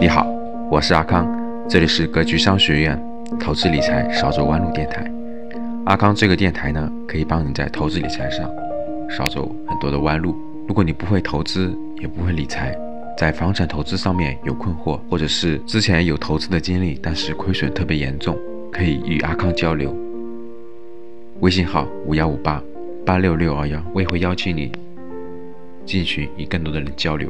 你好，我是阿康，这里是格局商学院投资理财少走弯路电台。阿康这个电台呢，可以帮你在投资理财上少走很多的弯路。如果你不会投资，也不会理财，在房产投资上面有困惑，或者是之前有投资的经历，但是亏损特别严重，可以与阿康交流。微信号五幺五八八六六二幺，我也会邀请你进群与更多的人交流。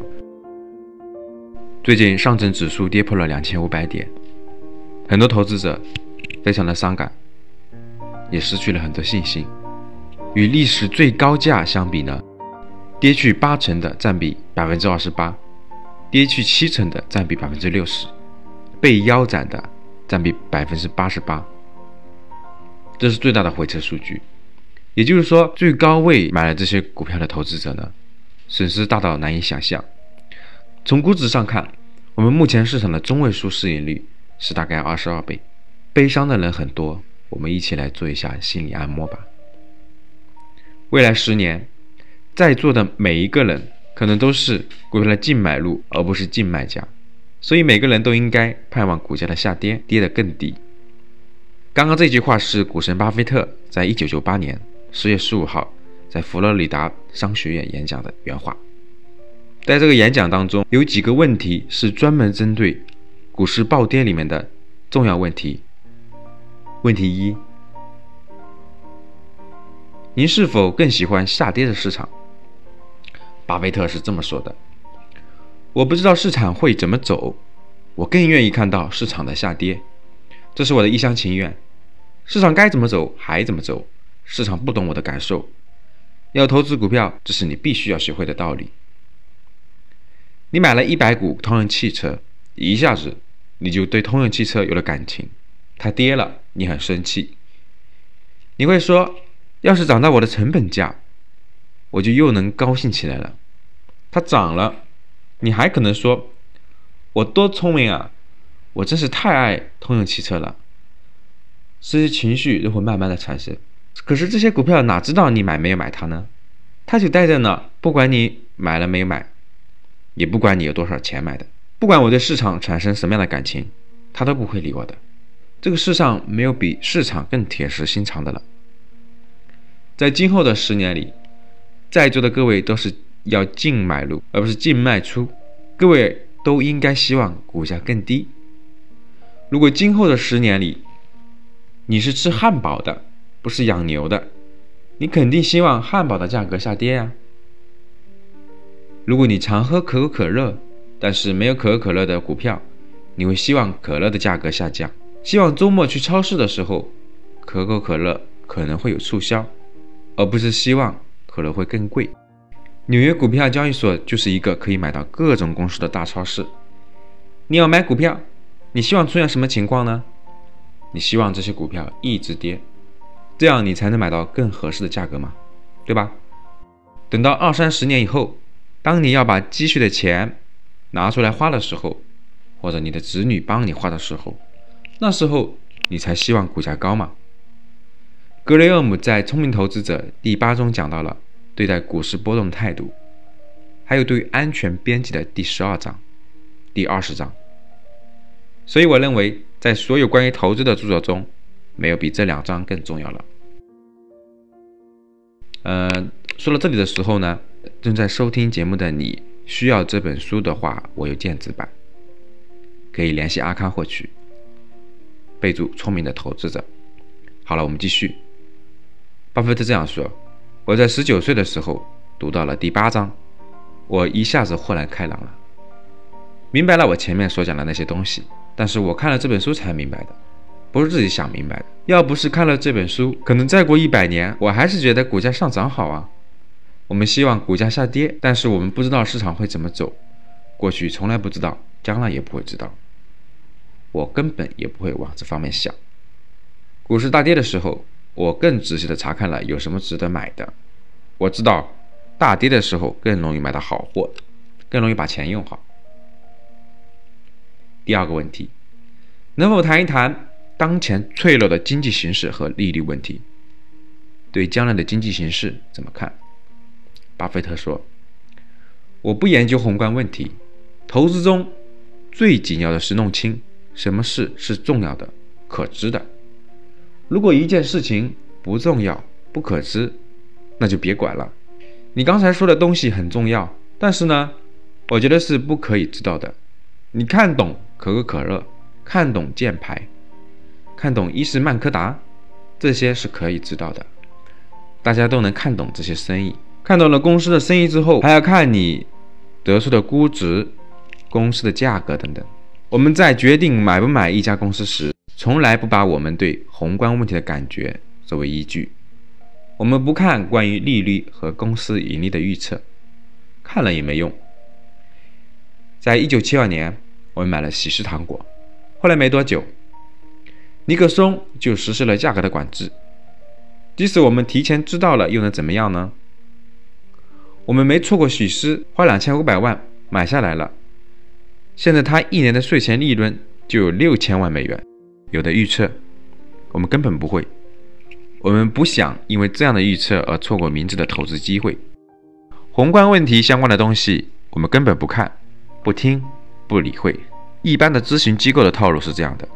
最近上证指数跌破了两千五百点，很多投资者非常的伤感，也失去了很多信心。与历史最高价相比呢，跌去八成的占比百分之二十八，跌去七成的占比百分之六十，被腰斩的占比百分之八十八，这是最大的回撤数据。也就是说，最高位买了这些股票的投资者呢，损失大到难以想象。从估值上看，我们目前市场的中位数市盈率是大概二十二倍，悲伤的人很多，我们一起来做一下心理按摩吧。未来十年，在座的每一个人可能都是股票的净买入，而不是净卖家，所以每个人都应该盼望股价的下跌，跌得更低。刚刚这句话是股神巴菲特在一九九八年十月十五号在佛罗里达商学院演讲的原话。在这个演讲当中，有几个问题是专门针对股市暴跌里面的重要问题。问题一：您是否更喜欢下跌的市场？巴菲特是这么说的：“我不知道市场会怎么走，我更愿意看到市场的下跌，这是我的一厢情愿。市场该怎么走还怎么走，市场不懂我的感受。要投资股票，这是你必须要学会的道理。”你买了一百股通用汽车，一下子你就对通用汽车有了感情。它跌了，你很生气。你会说，要是涨到我的成本价，我就又能高兴起来了。它涨了，你还可能说，我多聪明啊，我真是太爱通用汽车了。这些情绪都会慢慢的产生。可是这些股票哪知道你买没有买它呢？它就待在那，不管你买了没有买。也不管你有多少钱买的，不管我对市场产生什么样的感情，他都不会理我的。这个世上没有比市场更铁石心肠的了。在今后的十年里，在座的各位都是要净买入，而不是净卖出。各位都应该希望股价更低。如果今后的十年里，你是吃汉堡的，不是养牛的，你肯定希望汉堡的价格下跌呀。如果你常喝可口可乐，但是没有可口可乐的股票，你会希望可乐的价格下降，希望周末去超市的时候，可口可乐可能会有促销，而不是希望可乐会更贵。纽约股票交易所就是一个可以买到各种公司的大超市。你要买股票，你希望出现什么情况呢？你希望这些股票一直跌，这样你才能买到更合适的价格嘛，对吧？等到二三十年以后。当你要把积蓄的钱拿出来花的时候，或者你的子女帮你花的时候，那时候你才希望股价高嘛？格雷厄姆在《聪明投资者》第八中讲到了对待股市波动的态度，还有对安全边际的第十二章、第二十章。所以我认为，在所有关于投资的著作中，没有比这两章更重要了。嗯，说到这里的时候呢？正在收听节目的你，需要这本书的话，我有电子版，可以联系阿康获取。备注：聪明的投资者。好了，我们继续。巴菲特这样说：“我在十九岁的时候读到了第八章，我一下子豁然开朗了，明白了我前面所讲的那些东西。但是我看了这本书才明白的，不是自己想明白的。要不是看了这本书，可能再过一百年，我还是觉得股价上涨好啊。”我们希望股价下跌，但是我们不知道市场会怎么走。过去从来不知道，将来也不会知道。我根本也不会往这方面想。股市大跌的时候，我更仔细的查看了有什么值得买的。我知道，大跌的时候更容易买到好货，更容易把钱用好。第二个问题，能否谈一谈当前脆弱的经济形势和利率问题？对将来的经济形势怎么看？巴菲特说：“我不研究宏观问题，投资中最紧要的是弄清什么事是重要的、可知的。如果一件事情不重要、不可知，那就别管了。你刚才说的东西很重要，但是呢，我觉得是不可以知道的。你看懂可口可乐，看懂箭牌，看懂伊士曼柯达，这些是可以知道的。大家都能看懂这些生意，看懂了公司的生意之后，还要看你得出的估值、公司的价格等等。我们在决定买不买一家公司时，从来不把我们对宏观问题的感觉作为依据。我们不看关于利率和公司盈利的预测，看了也没用。在一九七二年，我们买了喜事糖果，后来没多久，尼克松就实施了价格的管制。即使我们提前知道了，又能怎么样呢？我们没错过喜事，花两千五百万买下来了。现在他一年的税前利润就有六千万美元，有的预测我们根本不会，我们不想因为这样的预测而错过明智的投资机会。宏观问题相关的东西我们根本不看、不听、不理会。一般的咨询机构的套路是这样的：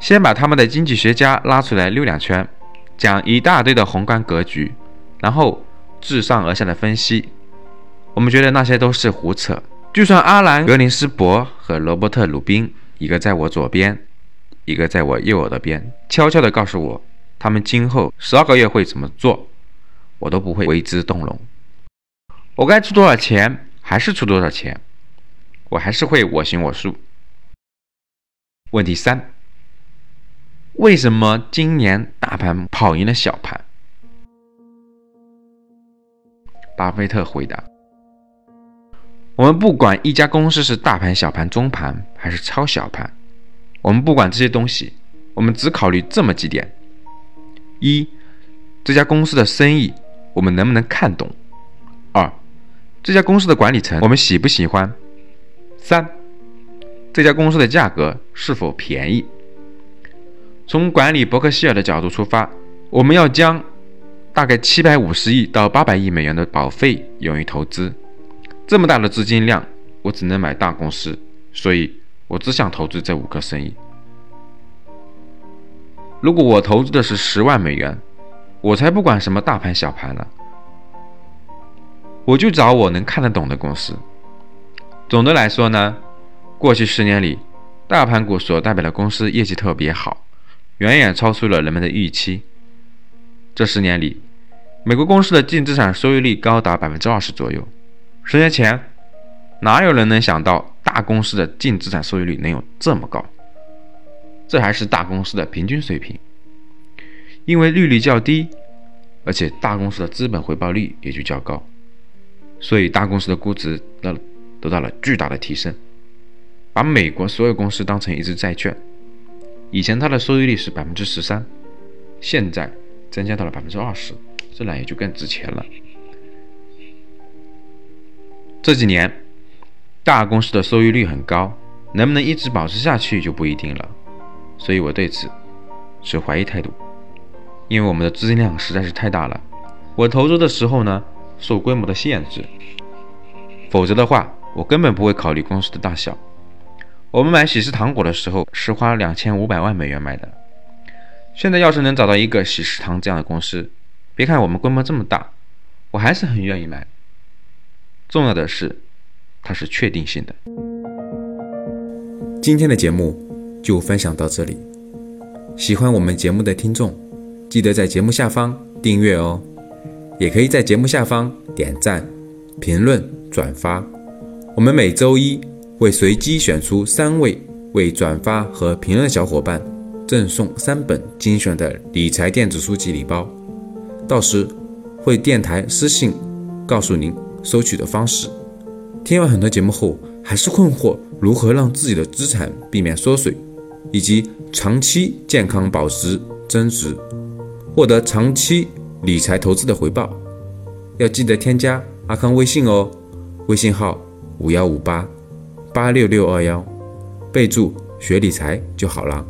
先把他们的经济学家拉出来溜两圈，讲一大堆的宏观格局，然后自上而下的分析。我们觉得那些都是胡扯。就算阿兰·格林斯伯和罗伯特·鲁宾，一个在我左边，一个在我右耳的边，悄悄地告诉我他们今后十二个月会怎么做，我都不会为之动容。我该出多少钱，还是出多少钱，我还是会我行我素。问题三：为什么今年大盘跑赢了小盘？巴菲特回答。我们不管一家公司是大盘、小盘、中盘还是超小盘，我们不管这些东西，我们只考虑这么几点：一，这家公司的生意我们能不能看懂；二，这家公司的管理层我们喜不喜欢；三，这家公司的价格是否便宜。从管理伯克希尔的角度出发，我们要将大概七百五十亿到八百亿美元的保费用于投资。这么大的资金量，我只能买大公司，所以我只想投资这五个生意。如果我投资的是十万美元，我才不管什么大盘小盘呢，我就找我能看得懂的公司。总的来说呢，过去十年里，大盘股所代表的公司业绩特别好，远远超出了人们的预期。这十年里，美国公司的净资产收益率高达百分之二十左右。十年前，哪有人能想到大公司的净资产收益率能有这么高？这还是大公司的平均水平。因为利率较低，而且大公司的资本回报率也就较高，所以大公司的估值得得到了巨大的提升。把美国所有公司当成一只债券，以前它的收益率是百分之十三，现在增加到了百分之二十，自然也就更值钱了。这几年，大公司的收益率很高，能不能一直保持下去就不一定了。所以我对此持怀疑态度，因为我们的资金量实在是太大了。我投资的时候呢，受规模的限制，否则的话，我根本不会考虑公司的大小。我们买喜事糖果的时候是花两千五百万美元买的，现在要是能找到一个喜事糖这样的公司，别看我们规模这么大，我还是很愿意买。重要的是，它是确定性的。今天的节目就分享到这里，喜欢我们节目的听众，记得在节目下方订阅哦，也可以在节目下方点赞、评论、转发。我们每周一会随机选出三位为转发和评论的小伙伴，赠送三本精选的理财电子书籍礼包，到时会电台私信告诉您。收取的方式，听完很多节目后，还是困惑如何让自己的资产避免缩水，以及长期健康保值增值，获得长期理财投资的回报，要记得添加阿康微信哦，微信号五幺五八八六六二幺，备注学理财就好了。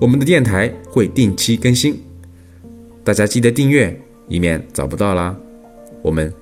我们的电台会定期更新，大家记得订阅，以免找不到啦。我们。